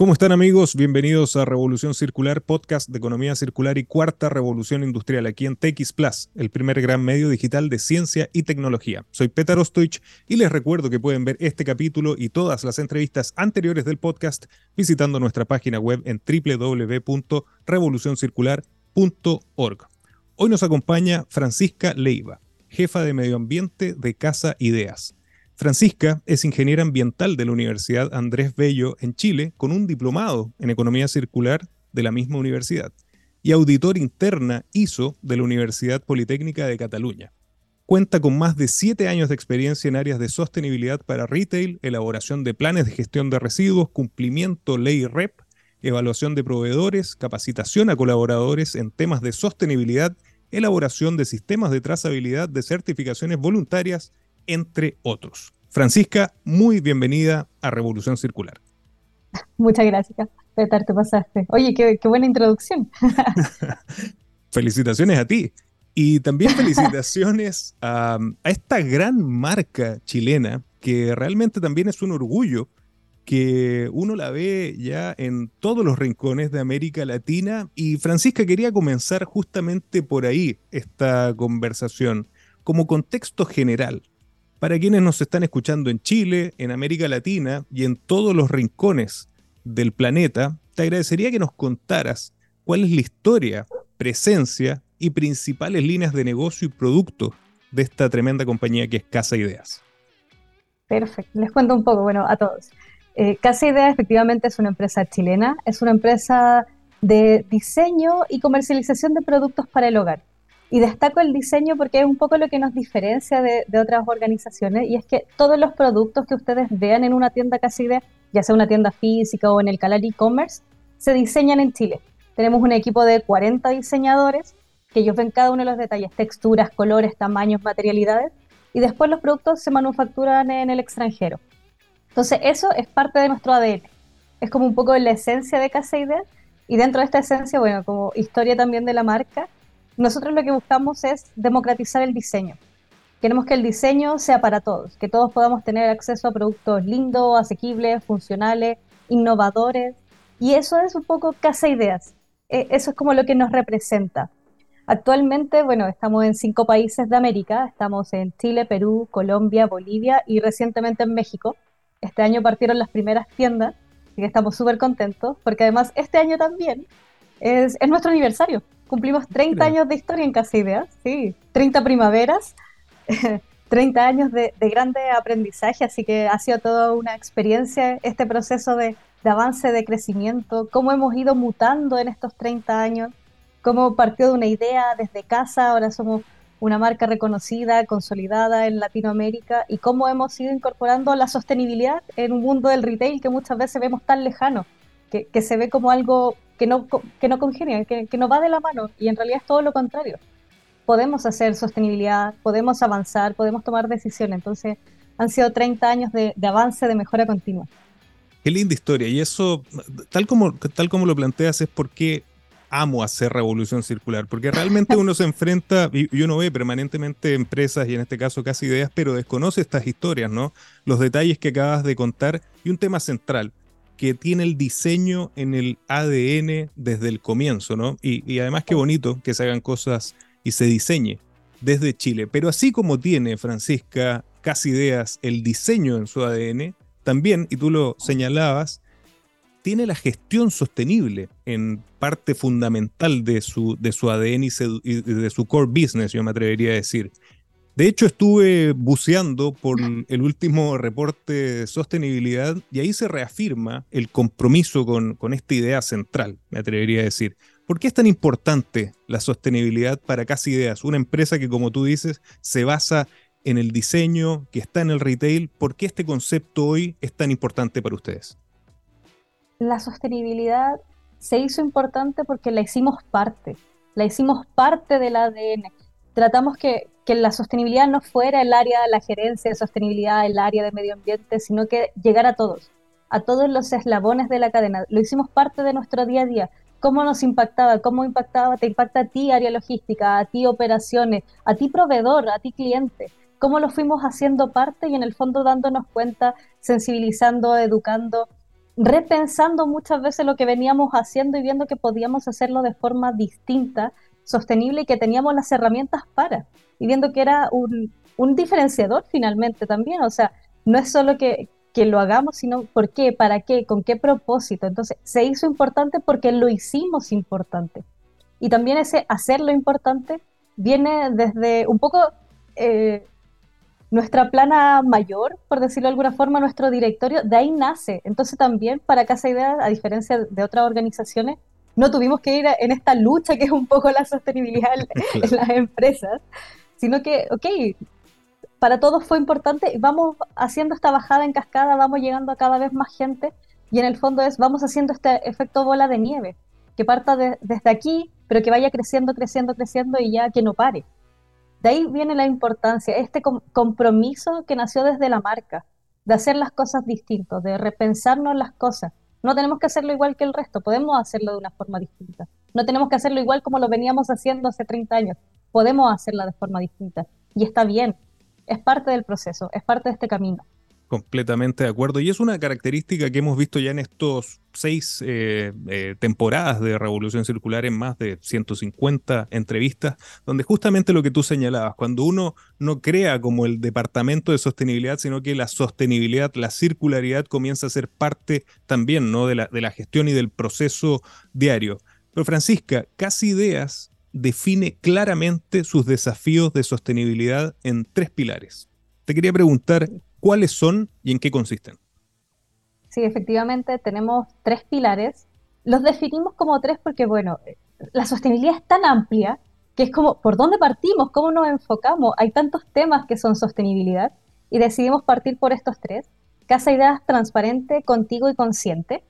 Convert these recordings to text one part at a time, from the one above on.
¿Cómo están amigos? Bienvenidos a Revolución Circular, podcast de economía circular y cuarta revolución industrial aquí en TX Plus, el primer gran medio digital de ciencia y tecnología. Soy Petar Ostoich y les recuerdo que pueden ver este capítulo y todas las entrevistas anteriores del podcast visitando nuestra página web en www.revolucioncircular.org. Hoy nos acompaña Francisca Leiva, jefa de medio ambiente de Casa Ideas. Francisca es ingeniera ambiental de la Universidad Andrés Bello en Chile, con un diplomado en economía circular de la misma universidad, y auditor interna ISO de la Universidad Politécnica de Cataluña. Cuenta con más de siete años de experiencia en áreas de sostenibilidad para retail, elaboración de planes de gestión de residuos, cumplimiento ley REP, evaluación de proveedores, capacitación a colaboradores en temas de sostenibilidad, elaboración de sistemas de trazabilidad de certificaciones voluntarias entre otros. Francisca, muy bienvenida a Revolución Circular. Muchas gracias, Petar, te pasaste. Oye, qué, buena introducción. felicitaciones a ti. Y también felicitaciones a, a, esta gran marca chilena, que realmente también es un orgullo, que uno la ve ya en todos los rincones de América Latina. Y Francisca, quería comenzar justamente por ahí esta conversación, como contexto general. Para quienes nos están escuchando en Chile, en América Latina y en todos los rincones del planeta, te agradecería que nos contaras cuál es la historia, presencia y principales líneas de negocio y producto de esta tremenda compañía que es Casa Ideas. Perfecto, les cuento un poco, bueno, a todos. Eh, Casa Ideas efectivamente es una empresa chilena, es una empresa de diseño y comercialización de productos para el hogar. Y destaco el diseño porque es un poco lo que nos diferencia de, otras organizaciones y es que todos los productos que ustedes vean en una tienda casi de, ya sea una tienda física o en el canal e-commerce, se diseñan en Chile. Tenemos un equipo de 40 diseñadores que ellos ven cada uno de los detalles, texturas, colores, tamaños, materialidades, y después los productos se manufacturan en el extranjero. Entonces eso es parte de nuestro ADN. Es como un poco la esencia de Casa y dentro de esta esencia, bueno, como historia también de la marca, nosotros lo que buscamos es democratizar el diseño. Queremos que el diseño sea para todos, que todos podamos tener acceso a productos lindos, asequibles, funcionales, innovadores. Y eso es un poco Casa Ideas. E, eso es como lo que nos representa. Actualmente, bueno, estamos en cinco países de América. Estamos en Chile, Perú, Colombia, Bolivia y recientemente en México. Este año partieron las primeras tiendas, y estamos súper contentos, porque además este año también es, es nuestro aniversario. Cumplimos 30 años de historia en Casa Ideas, sí, 30 primaveras, 30 años de, grande aprendizaje, así que ha sido toda una experiencia este proceso de, avance, de crecimiento, cómo hemos ido mutando en estos 30 años, cómo partió de una idea desde casa, ahora somos una marca reconocida, consolidada en Latinoamérica y cómo hemos ido incorporando la sostenibilidad en un mundo del retail que muchas veces vemos tan lejano, que, que se ve como algo que no, que no congenia, que, no va de la mano y en realidad es todo lo contrario. Podemos hacer sostenibilidad, podemos avanzar, podemos tomar decisiones. Entonces, han sido 30 años de, avance, de mejora continua. Qué linda historia. Y eso, tal como, tal como lo planteas, es porque amo hacer revolución circular, porque realmente uno se enfrenta y, uno ve permanentemente empresas y en este caso casi ideas, pero desconoce estas historias, ¿no? Los detalles que acabas de contar y un tema central, que tiene el diseño en el ADN desde el comienzo, ¿no? Y, además qué bonito que se hagan cosas y se diseñe desde Chile. Pero así como tiene Francisca Casi Ideas el diseño en su ADN, también, y tú lo señalabas, tiene la gestión sostenible en parte fundamental de su, de su ADN y, de su core business, yo me atrevería a decir. De hecho, estuve buceando por el último reporte de sostenibilidad y ahí se reafirma el compromiso con, esta idea central, me atrevería a decir. ¿Por qué es tan importante la sostenibilidad para Casi Ideas? Una empresa que, como tú dices, se basa en el diseño, que está en el retail. ¿Por qué este concepto hoy es tan importante para ustedes? La sostenibilidad se hizo importante porque la hicimos parte, la hicimos parte del ADN. Tratamos que, que la sostenibilidad no fuera el área de la gerencia de sostenibilidad, el área de medio ambiente, sino que llegara a todos, a todos los eslabones de la cadena. Lo hicimos parte de nuestro día a día. ¿Cómo nos impactaba? ¿Cómo impactaba? Te impacta a ti área logística, a ti operaciones, a ti proveedor, a ti cliente. ¿Cómo lo fuimos haciendo parte y en el fondo dándonos cuenta, sensibilizando, educando? repensando muchas veces lo que veníamos haciendo y viendo que podíamos hacerlo de forma distinta, sostenible y que teníamos las herramientas para, y viendo que era un, un diferenciador finalmente también, o sea, no es solo que, que lo hagamos, sino por qué, para qué, con qué propósito. Entonces, se hizo importante porque lo hicimos importante. Y también ese hacerlo importante viene desde un poco eh, nuestra plana mayor, por decirlo de alguna forma, nuestro directorio, de ahí nace. Entonces también para Casa Idea, a diferencia de otras organizaciones, no tuvimos que ir en esta lucha que es un poco la sostenibilidad en las empresas, sino que, ok, para todos fue importante, vamos haciendo esta bajada en cascada, vamos llegando a cada vez más gente y en el fondo es, vamos haciendo este efecto bola de nieve, que parta desde aquí, pero que vaya creciendo, creciendo, creciendo y ya que no pare. De ahí viene la importancia, este compromiso que nació desde la marca, de hacer las cosas distintas, de repensarnos las cosas. No tenemos que hacerlo igual que el resto, podemos hacerlo de una forma distinta. No tenemos que hacerlo igual como lo veníamos haciendo hace 30 años, podemos hacerla de forma distinta. Y está bien, es parte del proceso, es parte de este camino. Completamente de acuerdo. Y es una característica que hemos visto ya en estos seis eh, eh, temporadas de Revolución Circular en más de 150 entrevistas, donde justamente lo que tú señalabas, cuando uno no crea como el departamento de sostenibilidad, sino que la sostenibilidad, la circularidad comienza a ser parte también ¿no? de, la, de la gestión y del proceso diario. Pero Francisca, casi ideas define claramente sus desafíos de sostenibilidad en tres pilares. Te quería preguntar cuáles son y en qué consisten. Sí, efectivamente tenemos tres pilares. Los definimos como tres porque, bueno, la sostenibilidad es tan amplia que es como, ¿por dónde partimos? ¿Cómo nos enfocamos? Hay tantos temas que son sostenibilidad y decidimos partir por estos tres. Casa Ideas transparente, contigo y consciente.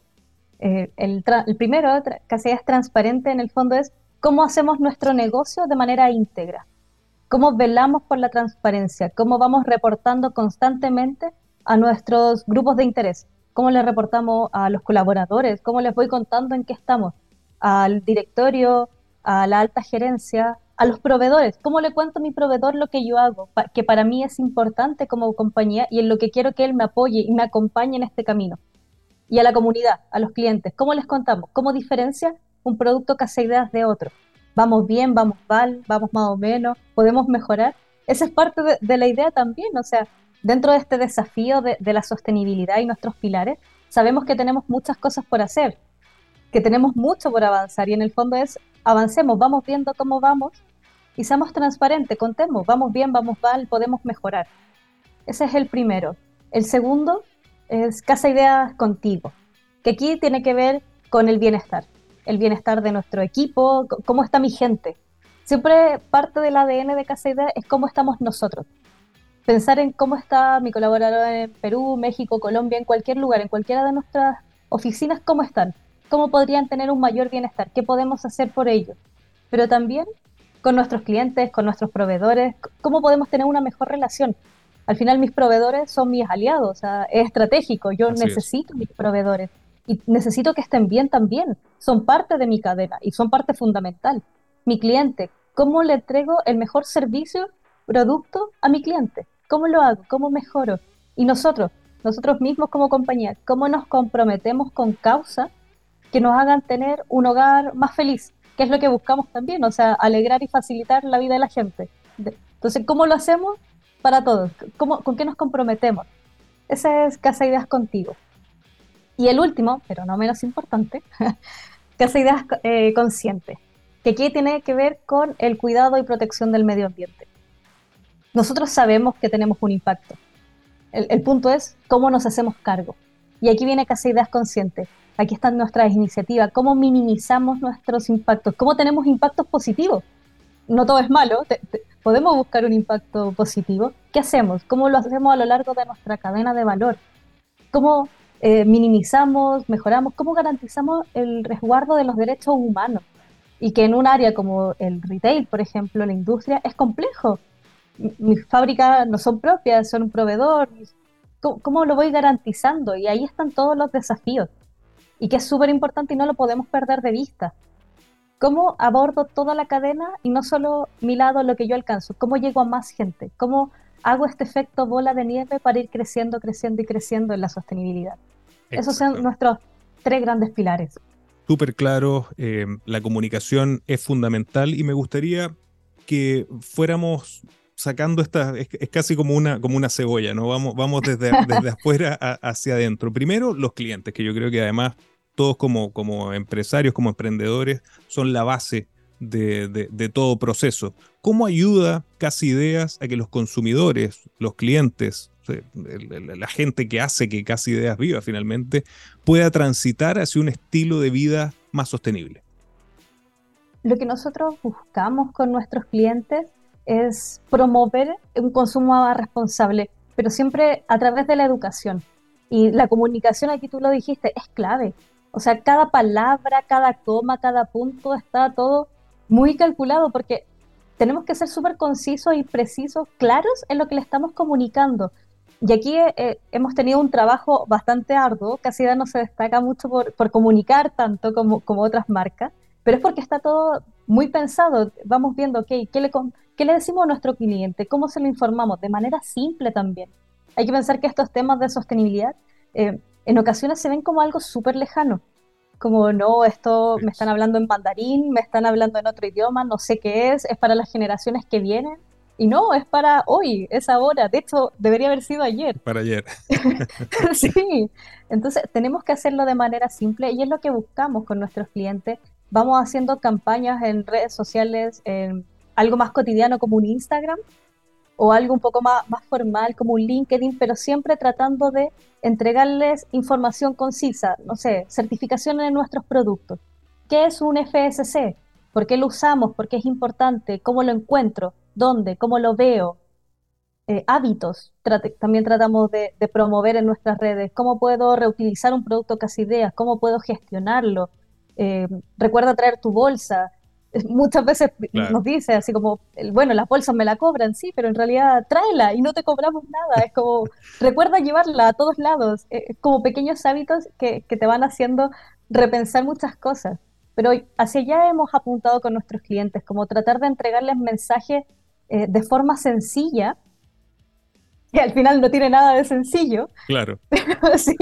Eh, el, el, primero, Casa Ideas transparente, en el fondo es cómo hacemos nuestro negocio de manera íntegra, cómo velamos por la transparencia, cómo vamos reportando constantemente a nuestros grupos de interés, cómo le reportamos a los colaboradores, cómo les voy contando en qué estamos, al directorio, a la alta gerencia, a los proveedores, cómo le cuento a mi proveedor lo que yo hago, que para mí es importante como compañía y en lo que quiero que él me apoye y me acompañe en este camino. Y a la comunidad, a los clientes, ¿cómo les contamos? ¿Cómo diferencia un producto que hace ideas de otro. Vamos bien, vamos mal, vamos más o menos, podemos mejorar. Esa es parte de, la idea también, o sea, dentro de este desafío de, la sostenibilidad y nuestros pilares, sabemos que tenemos muchas cosas por hacer, que tenemos mucho por avanzar y en el fondo es avancemos, vamos viendo cómo vamos y seamos transparentes, contemos, vamos bien, vamos mal, podemos mejorar. Ese es el primero. El segundo es Casa Ideas Contigo, que aquí tiene que ver con el bienestar el bienestar de nuestro equipo, cómo está mi gente. Siempre parte del ADN de Casa Idea es cómo estamos nosotros. Pensar en cómo está mi colaborador en Perú, México, Colombia, en cualquier lugar, en cualquiera de nuestras oficinas, cómo están, cómo podrían tener un mayor bienestar, qué podemos hacer por ellos. Pero también con nuestros clientes, con nuestros proveedores, cómo podemos tener una mejor relación. Al final mis proveedores son mis aliados, o sea, es estratégico, yo necesito mis proveedores y necesito que estén bien también. Son parte de mi cadena y son parte fundamental. Mi cliente, ¿cómo le entrego el mejor servicio, producto a mi cliente? ¿Cómo lo hago? ¿Cómo mejoro? Y nosotros, nosotros mismos como compañía, ¿cómo nos comprometemos con causas que nos hagan tener un hogar más feliz? Que es lo que buscamos también, o sea, alegrar y facilitar la vida de la gente. Entonces, ¿cómo lo hacemos para todos? ¿Cómo, ¿Con qué nos comprometemos? Esa es Casa Ideas Contigo. Y el último, pero no menos importante, Casa Ideas eh, Consciente, que aquí tiene que ver con el cuidado y protección del medio ambiente. Nosotros sabemos que tenemos un impacto. El, punto es cómo nos hacemos cargo. Y aquí viene Casa Ideas Consciente. Aquí están nuestras iniciativas, cómo minimizamos nuestros impactos, cómo tenemos impactos positivos. No todo es malo, podemos buscar un impacto positivo. ¿Qué hacemos? ¿Cómo lo hacemos a lo largo de nuestra cadena de valor? ¿Cómo eh, minimizamos, mejoramos, cómo garantizamos el resguardo de los derechos humanos. Y que en un área como el retail, por ejemplo, la industria, es complejo. Mis fábricas no son propias, son un proveedor. ¿Cómo, lo voy garantizando? Y ahí están todos los desafíos. Y que es súper importante y no lo podemos perder de vista. ¿Cómo abordo toda la cadena y no solo mi lado, lo que yo alcanzo? ¿Cómo llego a más gente? ¿Cómo hago este efecto bola de nieve para ir creciendo, creciendo y creciendo en la sostenibilidad. Esos son nuestros tres grandes pilares. Súper claro, eh, la comunicación es fundamental y me gustaría que fuéramos sacando esta, es, casi como una, como una cebolla, ¿no? Vamos, vamos desde, desde afuera hacia adentro. Primero, los clientes, que yo creo que además todos como, como empresarios, como emprendedores, son la base de, todo proceso. ¿Cómo ayuda Casi Ideas a que los consumidores, los clientes, la gente que hace que Casi Ideas viva finalmente, pueda transitar hacia un estilo de vida más sostenible? Lo que nosotros buscamos con nuestros clientes es promover un consumo más responsable, pero siempre a través de la educación. Y la comunicación, aquí tú lo dijiste, es clave. O sea, cada palabra, cada coma, cada punto está todo muy calculado porque tenemos que ser súper concisos y precisos, claros en lo que le estamos comunicando. Y aquí eh, eh, hemos tenido un trabajo bastante arduo, casi no se destaca mucho por, comunicar tanto como, otras marcas, pero es porque está todo muy pensado. Vamos viendo, ok, ¿qué le, ¿qué le decimos a nuestro cliente? ¿Cómo se lo informamos? De manera simple también. Hay que pensar que estos temas de sostenibilidad eh, en ocasiones se ven como algo súper lejano como no, esto me están hablando en mandarín, me están hablando en otro idioma, no sé qué es, es para las generaciones que vienen. Y no, es para hoy, es ahora. De hecho, debería haber sido ayer. Para ayer. sí. Entonces, tenemos que hacerlo de manera simple y es lo que buscamos con nuestros clientes. Vamos haciendo campañas en redes sociales, en algo más cotidiano como un Instagram, o algo un poco más, más formal como un LinkedIn, pero siempre tratando de entregarles información concisa, no sé, certificaciones de nuestros productos. ¿Qué es un FSC? ¿Por qué lo usamos? ¿Por qué es importante? ¿Cómo lo encuentro? ¿Dónde? ¿Cómo lo veo? Eh, hábitos también tratamos de, promover en nuestras redes. ¿Cómo puedo reutilizar un producto casi ideas? ¿Cómo puedo gestionarlo? Eh, recuerda traer tu bolsa muchas veces nos dice así como, bueno, las bolsas me la cobran, sí, pero en realidad tráela y no te cobramos nada. Es como, recuerda llevarla a todos lados. Es eh, como pequeños hábitos que, te van haciendo repensar muchas cosas. Pero hacia allá hemos apuntado con nuestros clientes, como tratar de entregarles mensajes eh, de forma sencilla, que al final no tiene nada de sencillo. Claro. sí,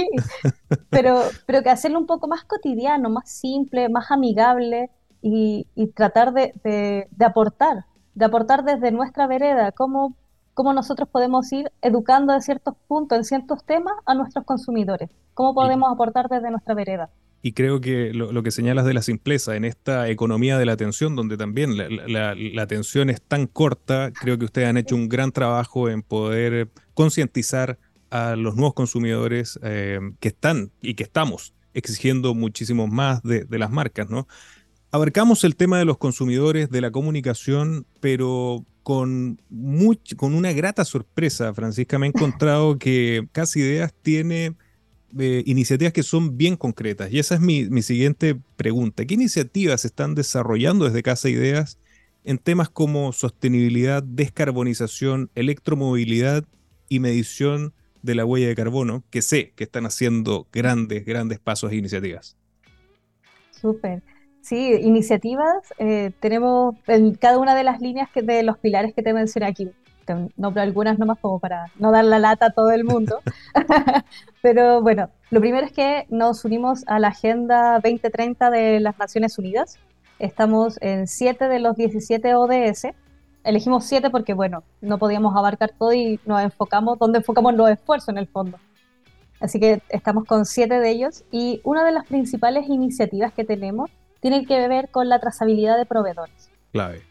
pero, pero que hacerlo un poco más cotidiano, más simple, más amigable y, tratar de, aportar, de aportar desde nuestra vereda, cómo, cómo nosotros podemos ir educando de ciertos puntos, en ciertos temas, a nuestros consumidores, cómo podemos aportar desde nuestra vereda. Y creo que lo, que señalas de la simpleza, en esta economía de la atención, donde también la, atención es tan corta, creo que ustedes han hecho un gran trabajo en poder concientizar a los nuevos consumidores eh, que están y que estamos exigiendo muchísimo más de, de, las marcas, ¿no? Abarcamos el tema de los consumidores, de la comunicación, pero con, con una grata sorpresa, Francisca, me he encontrado que Casi Ideas tiene eh, iniciativas que son bien concretas. Y esa es mi, mi, siguiente pregunta. ¿Qué iniciativas se están desarrollando desde Casa Ideas en temas como sostenibilidad, descarbonización, electromovilidad y medición de la huella de carbono, que sé que están haciendo grandes, grandes pasos e iniciativas? Súper. Sí, iniciativas eh, tenemos en cada una de las líneas que, de los pilares que te mencioné aquí. Te nombro algunas nomás como para no dar la lata a todo el mundo. Pero bueno, lo primero es que nos unimos a la Agenda 2030 de las Naciones Unidas. Estamos en 7 de los 17 ODS. Elegimos 7 porque, bueno, no podíamos abarcar todo y nos enfocamos donde enfocamos los esfuerzos en el fondo. Así que estamos con 7 de ellos y una de las principales iniciativas que tenemos tienen que ver con la trazabilidad de proveedores. Clave.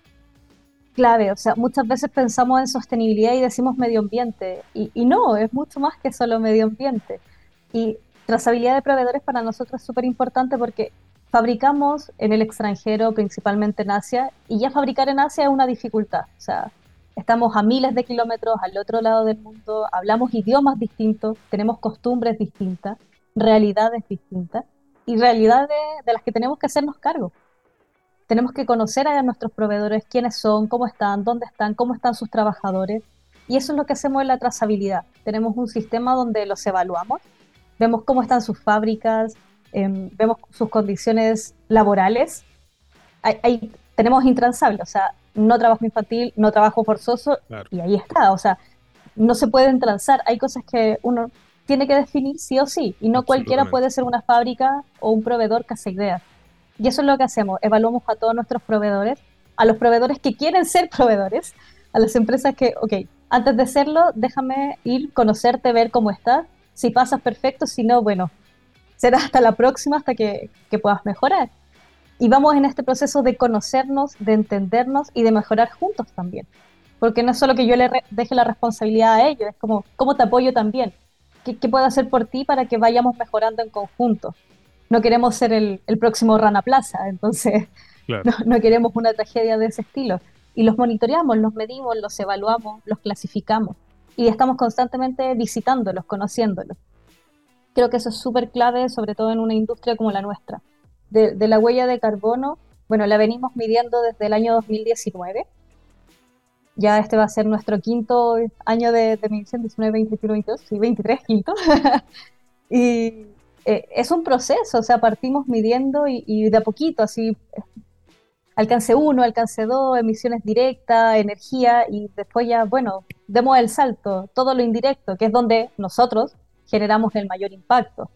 Clave, o sea, muchas veces pensamos en sostenibilidad y decimos medio ambiente, y, no, es mucho más que solo medio ambiente. Y trazabilidad de proveedores para nosotros es súper importante porque fabricamos en el extranjero, principalmente en Asia, y ya fabricar en Asia es una dificultad. O sea, estamos a miles de kilómetros al otro lado del mundo, hablamos idiomas distintos, tenemos costumbres distintas, realidades distintas y realidades de las que tenemos que hacernos cargo. Tenemos que conocer a nuestros proveedores, quiénes son, cómo están, dónde están, cómo están sus trabajadores. Y eso es lo que hacemos en la trazabilidad. Tenemos un sistema donde los evaluamos, vemos cómo están sus fábricas, em, vemos sus condiciones laborales. Ahí, tenemos intransable, o sea, no trabajo infantil, no trabajo forzoso, y ahí está. O sea, no se pueden transar. Hay cosas que uno tiene que definir sí o sí, y no cualquiera puede ser una fábrica o un proveedor casa ideas. Y eso es lo que hacemos, evaluamos a todos nuestros proveedores, a los proveedores que quieren ser proveedores, a las empresas que, ok, antes de serlo, déjame ir, conocerte, ver cómo estás, si pasas perfecto, si no, bueno, será hasta la próxima, hasta que, que puedas mejorar. Y vamos en este proceso de conocernos, de entendernos y de mejorar juntos también. Porque no es solo que yo le deje la responsabilidad a ellos, es como, ¿cómo te apoyo también? ¿Qué, puedo hacer por ti para que vayamos mejorando en conjunto? No queremos ser el, próximo Rana Plaza, entonces no, queremos una tragedia de ese estilo. Y los monitoreamos, los medimos, los evaluamos, los clasificamos. Y estamos constantemente visitándolos, conociéndolos. Creo que eso es súper clave, sobre todo en una industria como la nuestra de, la huella de carbono, bueno, la venimos midiendo desde el año 2019. Ya este va a ser nuestro quinto año de, medición, 19, 21, 22, sí, 23, quinto. y eh, es un proceso, o sea, partimos midiendo y, de a poquito, así, alcance 1, alcance 2, emisiones directas, energía, y después ya, bueno, demos el salto, todo lo indirecto, que es donde nosotros generamos el mayor impacto.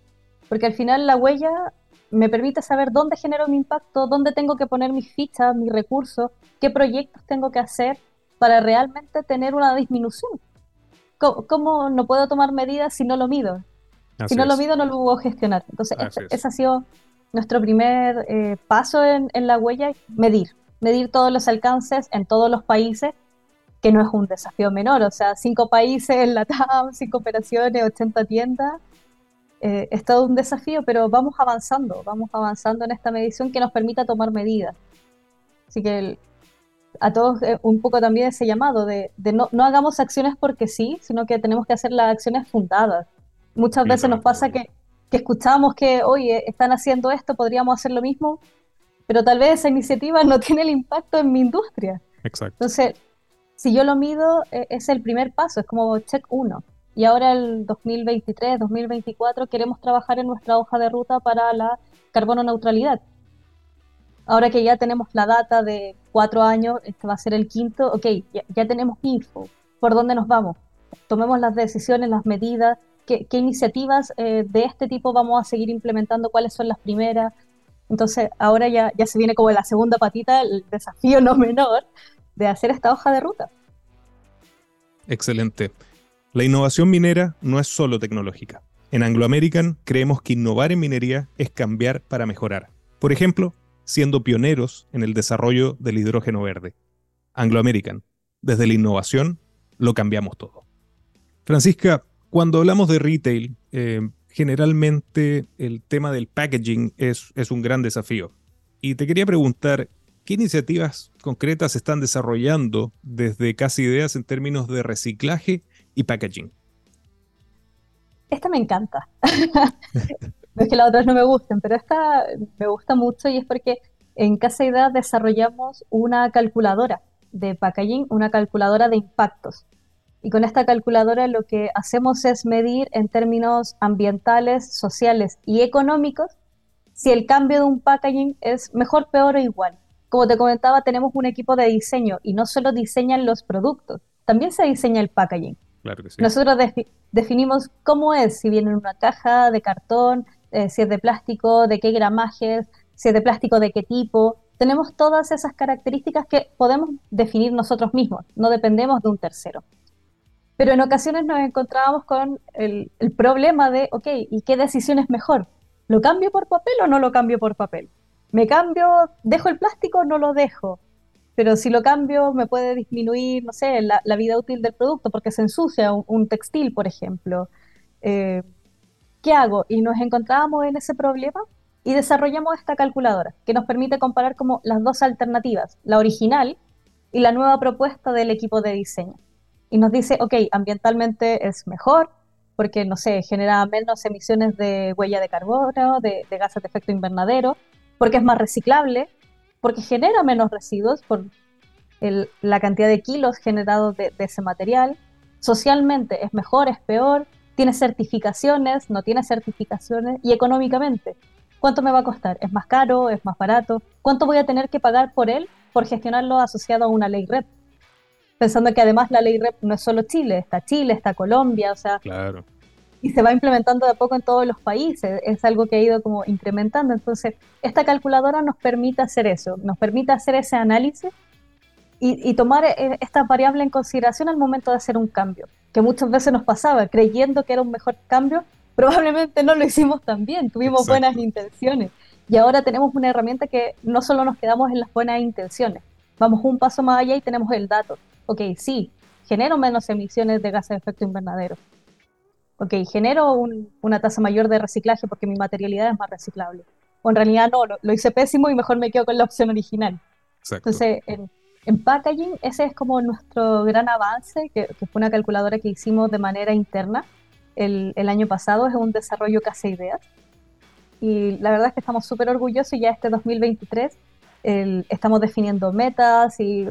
Porque al final la huella me permite saber dónde genero mi impacto, dónde tengo que poner mis fichas, mis recursos, qué proyectos tengo que hacer para realmente tener una disminución. ¿Cómo, no puedo tomar medidas si no lo mido? si no lo mido, no lo puedo gestionar. Entonces, ese, ha sido nuestro primer eh, paso en, en, la huella, medir. Medir todos los alcances en todos los países, que no es un desafío menor. O sea, cinco países en la TAM, cinco operaciones, 80 tiendas eh, es todo un desafío, pero vamos avanzando, vamos avanzando en esta medición que nos permita tomar medidas. Así que a todos eh, un poco también ese llamado de, no, no, hagamos acciones porque sí, sino que tenemos que hacer las acciones fundadas. Muchas veces nos pasa que, que escuchamos que, oye, están haciendo esto, podríamos hacer lo mismo, pero tal vez esa iniciativa no tiene el impacto en mi industria. Exacto. Entonces, si yo lo mido, e, es el primer paso, es como check uno. Y ahora el 2023, 2024 queremos trabajar en nuestra hoja de ruta para la carbono neutralidad. Ahora que ya tenemos la data de cuatro años, este va a ser el quinto, ok, ya, tenemos info, ¿por dónde nos vamos? Tomemos las decisiones, las medidas, qué, iniciativas eh, de este tipo vamos a seguir implementando, cuáles son las primeras. Entonces, ahora ya, ya se viene como la segunda patita, el desafío no menor de hacer esta hoja de ruta. Excelente. La innovación minera no es solo tecnológica. En Anglo American creemos que innovar en minería es cambiar para mejorar. Por ejemplo, siendo pioneros en el desarrollo del hidrógeno verde. Anglo American, desde la innovación, lo cambiamos todo. Francisca, cuando hablamos de retail, eh, generalmente el tema del packaging es, es un gran desafío. Y te quería preguntar, ¿qué iniciativas concretas están desarrollando desde Casi Ideas en términos de reciclaje y packaging. Esta me encanta. no es que las otras no me gusten, pero esta me gusta mucho y es porque en Casa Idea desarrollamos una calculadora de packaging, una calculadora de impactos. Y con esta calculadora lo que hacemos es medir en términos ambientales, sociales y económicos si el cambio de un packaging es mejor, peor o igual. Como te comentaba, tenemos un equipo de diseño y no solo diseñan los productos, también se diseña el packaging. Nosotros definimos cómo es, si viene en una caja de cartón, eh, si es de plástico, de qué gramajes, si es de plástico, de qué tipo. Tenemos todas esas características que podemos definir nosotros mismos, no dependemos de un tercero. Pero en ocasiones nos encontrábamos con el, el problema de, ok, ¿y qué decisión es mejor? ¿Lo cambio por papel o no lo cambio por papel? ¿Me cambio, dejo el plástico o no lo dejo? pero si lo cambio me puede disminuir, no sé, la, vida útil del producto porque se ensucia un, textil, por ejemplo. Eh, ¿Qué hago? Y nos encontrábamos en ese problema y desarrollamos esta calculadora que nos permite comparar como las dos alternativas, la original y la nueva propuesta del equipo de diseño. Y nos dice, ok, ambientalmente es mejor porque, no sé, genera menos emisiones de huella de carbono, de, de gases de efecto invernadero, porque es más reciclable, porque genera menos residuos por la cantidad de kilos generados de, ese material. Socialmente es mejor, es peor, tiene certificaciones, no tiene certificaciones y económicamente. ¿Cuánto me va a costar? ¿Es más caro? ¿Es más barato? ¿Cuánto voy a tener que pagar por él por gestionarlo asociado a una ley REP? Pensando que además la ley REP no es solo Chile, está Chile, está Colombia, o sea, claro. y se va implementando de a poco en todos los países, es algo que ha ido como incrementando. Entonces, esta calculadora nos permite hacer eso, nos permite hacer ese análisis y, tomar eh, esta variable en consideración al momento de hacer un cambio, que muchas veces nos pasaba, creyendo que era un mejor cambio, probablemente no lo hicimos tan bien, tuvimos buenas intenciones. Y ahora tenemos una herramienta que no solo nos quedamos en las buenas intenciones, vamos un paso más allá y tenemos el dato. Ok, sí, genero menos emisiones de gases de efecto invernadero. Ok, genero una tasa mayor de reciclaje porque mi materialidad es más reciclable. O en realidad no, lo, hice pésimo y mejor me quedo con la opción original. Entonces, en, en packaging, ese es como nuestro gran avance, que, fue una calculadora que hicimos de manera interna el, el año pasado, es un desarrollo Casa Ideas. Y la verdad es que estamos súper orgullosos y ya este 2023 estamos definiendo metas y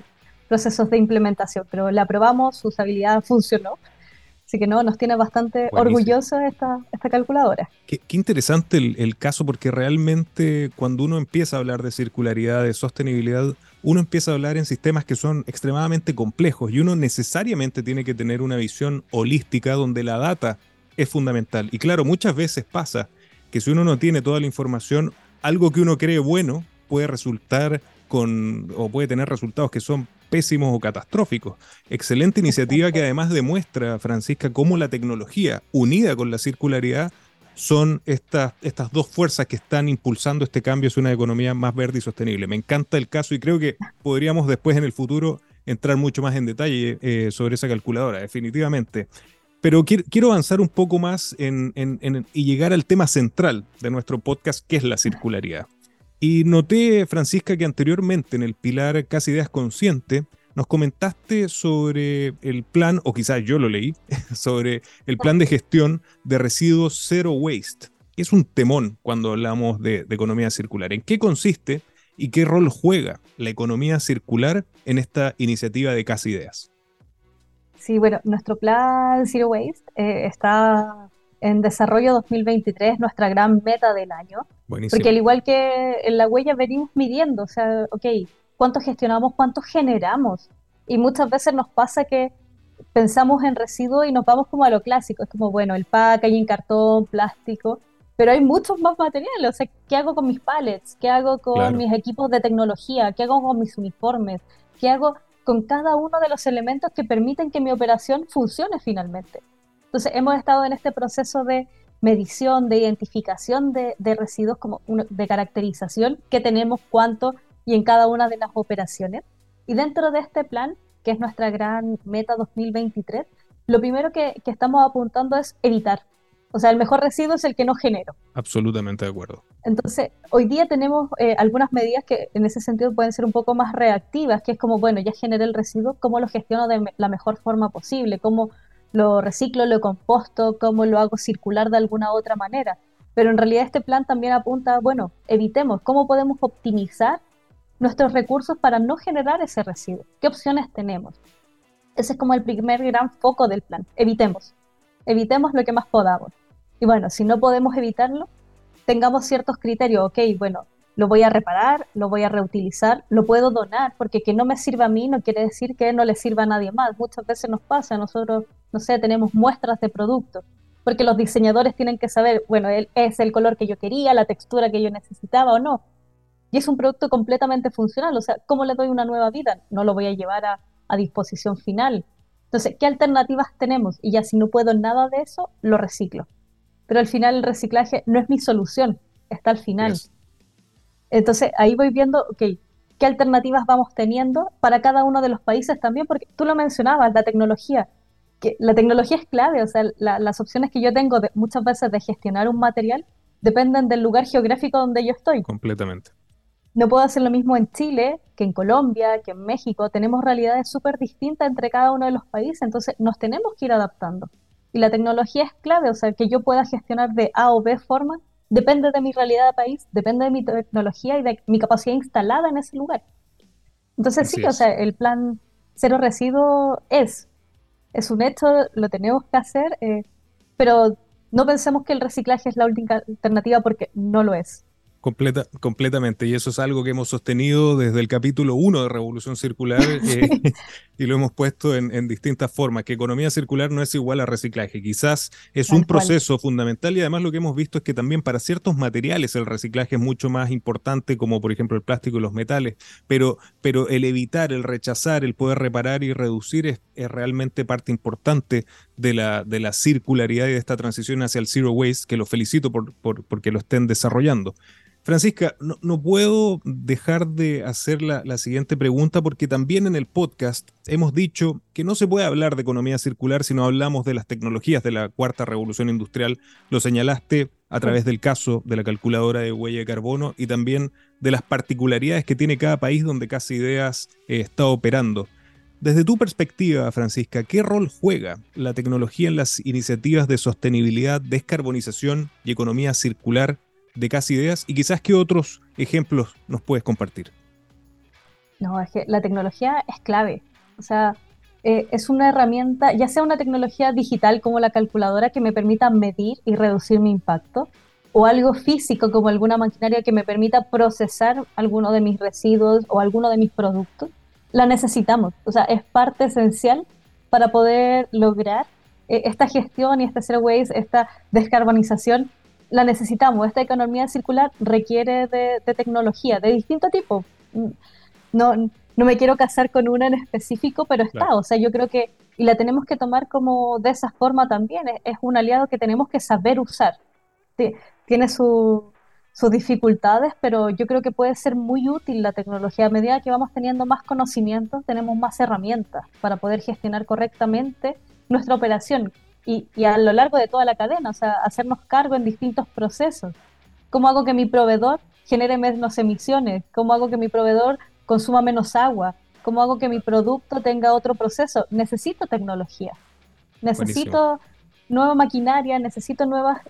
procesos de implementación, pero la probamos, su usabilidad funcionó. Así que no, nos tiene bastante orgullosos esta, esta calculadora. Qué, interesante el, el, caso, porque realmente cuando uno empieza a hablar de circularidad, de sostenibilidad, uno empieza a hablar en sistemas que son extremadamente complejos y uno necesariamente tiene que tener una visión holística donde la data es fundamental. Y claro, muchas veces pasa que si uno no tiene toda la información, algo que uno cree bueno puede resultar con o puede tener resultados que son pésimos o catastróficos. Excelente iniciativa que además demuestra, Francisca, cómo la tecnología unida con la circularidad son estas, estas dos fuerzas que están impulsando este cambio hacia una economía más verde y sostenible. Me encanta el caso y creo que podríamos después en el futuro entrar mucho más en detalle eh, sobre esa calculadora, definitivamente. Pero quiero, avanzar un poco más y llegar al tema central de nuestro podcast, que es la circularidad. Y noté, Francisca, que anteriormente en el pilar Casi Ideas Consciente, nos comentaste sobre el plan, o quizás yo lo leí, sobre el plan de gestión de residuos zero waste. Es un temón cuando hablamos de, economía circular. ¿En qué consiste y qué rol juega la economía circular en esta iniciativa de Casa Ideas? Sí, bueno, nuestro plan Zero Waste eh, está en desarrollo 2023, nuestra gran meta del año. Porque al igual que en la huella venimos midiendo, o sea, ok, cuánto gestionamos, cuánto generamos. Y muchas veces nos pasa que pensamos en residuos y nos vamos como a lo clásico, es como, bueno, el packaging, cartón, plástico, pero hay muchos más materiales, o sea, ¿qué hago con mis pallets? ¿Qué hago con mis equipos de tecnología? ¿Qué hago con mis uniformes? ¿Qué hago con cada uno de los elementos que permiten que mi operación funcione finalmente? Entonces, hemos estado en este proceso de medición, de identificación de, de residuos, como de caracterización, qué tenemos, cuánto, y en cada una de las operaciones. Y dentro de este plan, que es nuestra gran meta 2023, lo primero que, estamos apuntando es evitar. O sea, el mejor residuo es el que no genero. Absolutamente de acuerdo. Entonces, hoy día tenemos eh, algunas medidas que en ese sentido pueden ser un poco más reactivas, que es como, bueno, ya generé el residuo, ¿cómo lo gestiono de la mejor forma posible? ¿Cómo lo reciclo, lo composto? ¿Cómo lo hago circular de alguna otra manera? Pero en realidad este plan también apunta, bueno, evitemos, ¿cómo podemos optimizar nuestros recursos para no generar ese residuo. ¿Qué opciones tenemos? Ese es como el primer gran foco del plan. Evitemos. Evitemos lo que más podamos. Y bueno, si no podemos evitarlo, tengamos ciertos criterios. Ok, bueno, lo voy a reparar, lo voy a reutilizar, lo puedo donar, porque que no me sirva a mí no quiere decir que no le sirva a nadie más. Muchas veces nos pasa, nosotros, no sé, tenemos muestras de productos, porque los diseñadores tienen que saber, bueno, es el color que yo quería, la textura que yo necesitaba o no y es un producto completamente funcional. O sea, ¿cómo le doy una nueva vida? No lo voy a llevar a, disposición final. Entonces, ¿qué alternativas tenemos? Y ya si no puedo nada de eso, lo reciclo. Pero al final el reciclaje no es mi solución, está al final. Entonces, ahí voy viendo, ok, ¿qué alternativas vamos teniendo para cada uno de los países también? Porque tú lo mencionabas, la tecnología. Que la tecnología es clave, o sea, las opciones que yo tengo de, muchas veces de gestionar un material dependen del lugar geográfico donde yo estoy. Completamente no puedo hacer lo mismo en Chile que en Colombia, que en México. Tenemos realidades súper distintas entre cada uno de los países, entonces nos tenemos que ir adaptando. Y la tecnología es clave, o sea, que yo pueda gestionar de A o B forma, depende de mi realidad de país, depende de mi tecnología y de mi capacidad instalada en ese lugar. Entonces sí, o sea, el plan cero residuo es, es un hecho, lo tenemos que hacer, eh, pero no pensemos que el reciclaje es la última alternativa porque no lo es. Completa, completamente, y eso es algo que hemos sostenido desde el capítulo 1 de Revolución Circular, eh, y lo hemos puesto en, distintas formas, que economía circular no es igual a reciclaje, quizás es un proceso fundamental y además lo que hemos visto es que también para ciertos materiales el reciclaje es mucho más importante, como por ejemplo el plástico y los metales, pero, pero el evitar, el rechazar, el poder reparar y reducir es, realmente parte importante de la, de la circularidad y de esta transición hacia el zero waste, que lo felicito por, por porque lo estén desarrollando. Francisca, no, puedo dejar de hacer la, siguiente pregunta porque también en el podcast hemos dicho que no se puede hablar de economía circular si no hablamos de las tecnologías de la cuarta revolución industrial. Lo señalaste a través del caso de la calculadora de huella de carbono y también de las particularidades que tiene cada país donde Casi Ideas eh, está operando. Desde tu perspectiva, Francisca, ¿qué rol juega la tecnología en las iniciativas de sostenibilidad, descarbonización y economía circular de Casi Ideas y quizás qué otros ejemplos nos puedes compartir. No, es que la tecnología es clave. O sea, eh, es una herramienta, ya sea una tecnología digital como la calculadora que me permita medir y reducir mi impacto, o algo físico como alguna maquinaria que me permita procesar alguno de mis residuos o alguno de mis productos, la necesitamos. O sea, es parte esencial para poder lograr eh, esta gestión y este zero waste, esta descarbonización la necesitamos. Esta economía circular requiere de, tecnología de distinto tipo. No, no me quiero casar con una en específico, pero está. O sea, yo creo que, y la tenemos que tomar como de esa forma también. Es, un aliado que tenemos que saber usar. Tiene sus dificultades, pero yo creo que puede ser muy útil la tecnología. A medida que vamos teniendo más conocimientos, tenemos más herramientas para poder gestionar correctamente nuestra operación, y, a lo largo de toda la cadena, o sea, hacernos cargo en distintos procesos. ¿Cómo hago que mi proveedor genere menos emisiones? ¿Cómo hago que mi proveedor consuma menos agua? ¿Cómo hago que mi producto tenga otro proceso? Necesito tecnología. Necesito nueva maquinaria, necesito nuevas...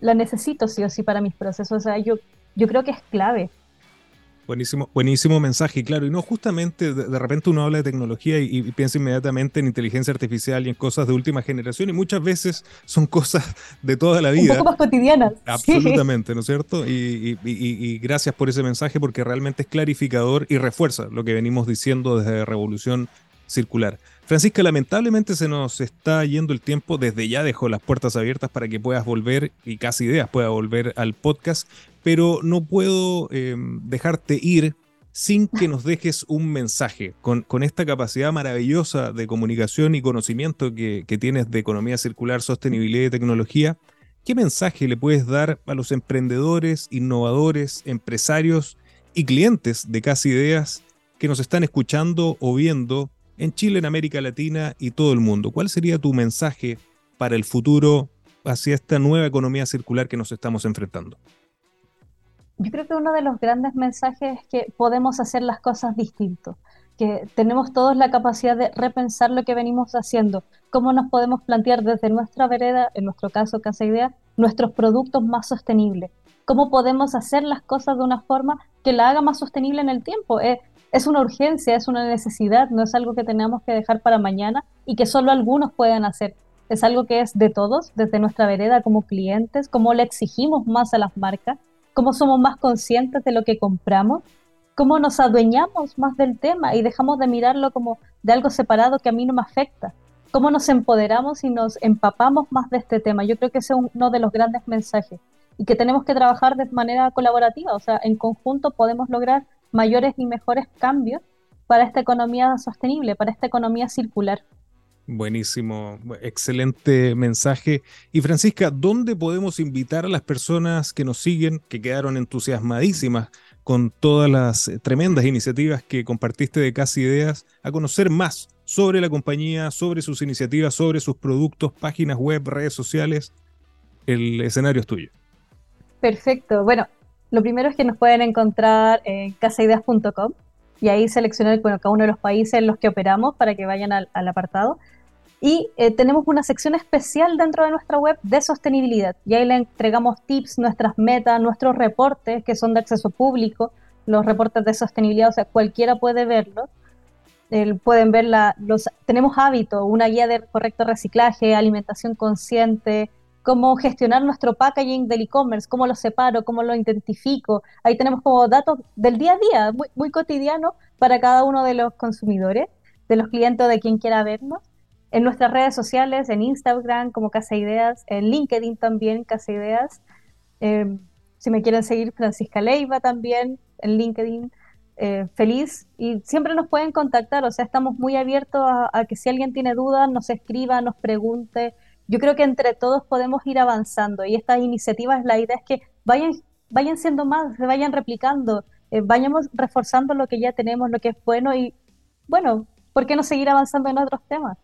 La necesito sí o sí para mis procesos. O sea, yo, yo creo que es clave. Buenísimo, buenísimo mensaje, claro. Y no justamente de, repente uno habla de tecnología y, piensa inmediatamente en inteligencia artificial y en cosas de última generación y muchas veces son cosas de toda la vida. Un poco más cotidianas. Absolutamente, ¿no es cierto? Y, gracias por ese mensaje porque realmente es clarificador y refuerza lo que venimos diciendo desde Revolución Circular. Francisca, lamentablemente se nos está yendo el tiempo. Desde ya dejo las puertas abiertas para que puedas volver y casi ideas pueda volver al podcast, pero no puedo em, dejarte ir sin que nos dejes un mensaje con, esta capacidad maravillosa de comunicación y conocimiento que, que tienes de economía circular, sostenibilidad y tecnología. ¿Qué mensaje le puedes dar a los emprendedores, innovadores, empresarios y clientes de Casi Ideas que nos están escuchando o viendo en Chile, en América Latina y todo el mundo. ¿Cuál sería tu mensaje para el futuro hacia esta nueva economía circular que nos estamos enfrentando? Yo creo que uno de los grandes mensajes es que podemos hacer las cosas distintos, que tenemos todos la capacidad de repensar lo que venimos haciendo, cómo nos podemos plantear desde nuestra vereda, en nuestro caso Casa Idea, nuestros productos más sostenibles, cómo podemos hacer las cosas de una forma que la haga más sostenible en el tiempo. Es una urgencia, es una necesidad, no es algo que tenemos que dejar para mañana y que solo algunos puedan hacer. Es algo que es de todos, desde nuestra vereda como clientes, cómo le exigimos más a las marcas, cómo somos más conscientes de lo que compramos, cómo nos adueñamos más del tema y dejamos de mirarlo como de algo separado que a mí no me afecta, cómo nos empoderamos y nos empapamos más de este tema. Yo creo que ese es uno de los grandes mensajes y que tenemos que trabajar de manera colaborativa, o sea, en conjunto podemos lograr mayores y mejores cambios para esta economía sostenible, para esta economía circular. Buenísimo, excelente mensaje. Y Francisca, ¿dónde podemos invitar a las personas que nos siguen, que quedaron entusiasmadísimas con todas las tremendas iniciativas que compartiste de Casi Ideas, a conocer más sobre la compañía, sobre sus iniciativas, sobre sus productos, páginas web, redes sociales? El escenario es tuyo. Perfecto. Bueno, lo primero es que nos pueden encontrar en casaideas.com y ahí seleccionar bueno, cada uno de los países en los que operamos para que vayan al, apartado. Y eh, tenemos una sección especial dentro de nuestra web de sostenibilidad. Y ahí le entregamos tips, nuestras metas, nuestros reportes que son de acceso público, los reportes de sostenibilidad, o sea, cualquiera puede verlos. pueden ver la, los, tenemos hábitos, una guía de correcto reciclaje, alimentación consciente, cómo gestionar nuestro packaging del e-commerce, cómo lo separo, cómo lo identifico. Ahí tenemos como datos del día a día, muy, cotidiano para cada uno de los consumidores. de los clientes de quien quiera vernos. En nuestras redes sociales, en Instagram como Casa Ideas, en LinkedIn también Casa Ideas. Eh, si me quieren seguir, Francisca Leiva también en LinkedIn. Eh, feliz y siempre nos pueden contactar, o sea, estamos muy abiertos a, que si alguien tiene dudas, nos escriba, nos pregunte. Yo creo que entre todos podemos ir avanzando y estas iniciativas, la idea es que vayan, vayan siendo más, se vayan replicando, eh, vayamos reforzando lo que ya tenemos, lo que es bueno y bueno, ¿por qué no seguir avanzando en otros temas?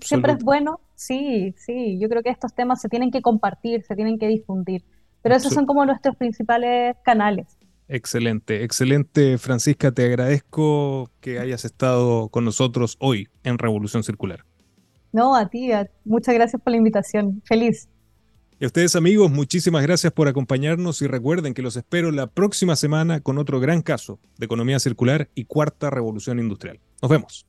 siempre es bueno, sí, sí, yo creo que estos temas se tienen que compartir, se tienen que difundir, pero esos son como nuestros principales canales. Excelente, excelente Francisca, te agradezco que hayas estado con nosotros hoy en Revolución Circular. No, a ti, muchas gracias por la invitación, feliz. Y a ustedes amigos, muchísimas gracias por acompañarnos y recuerden que los espero la próxima semana con otro gran caso de economía circular y cuarta revolución industrial. Nos vemos.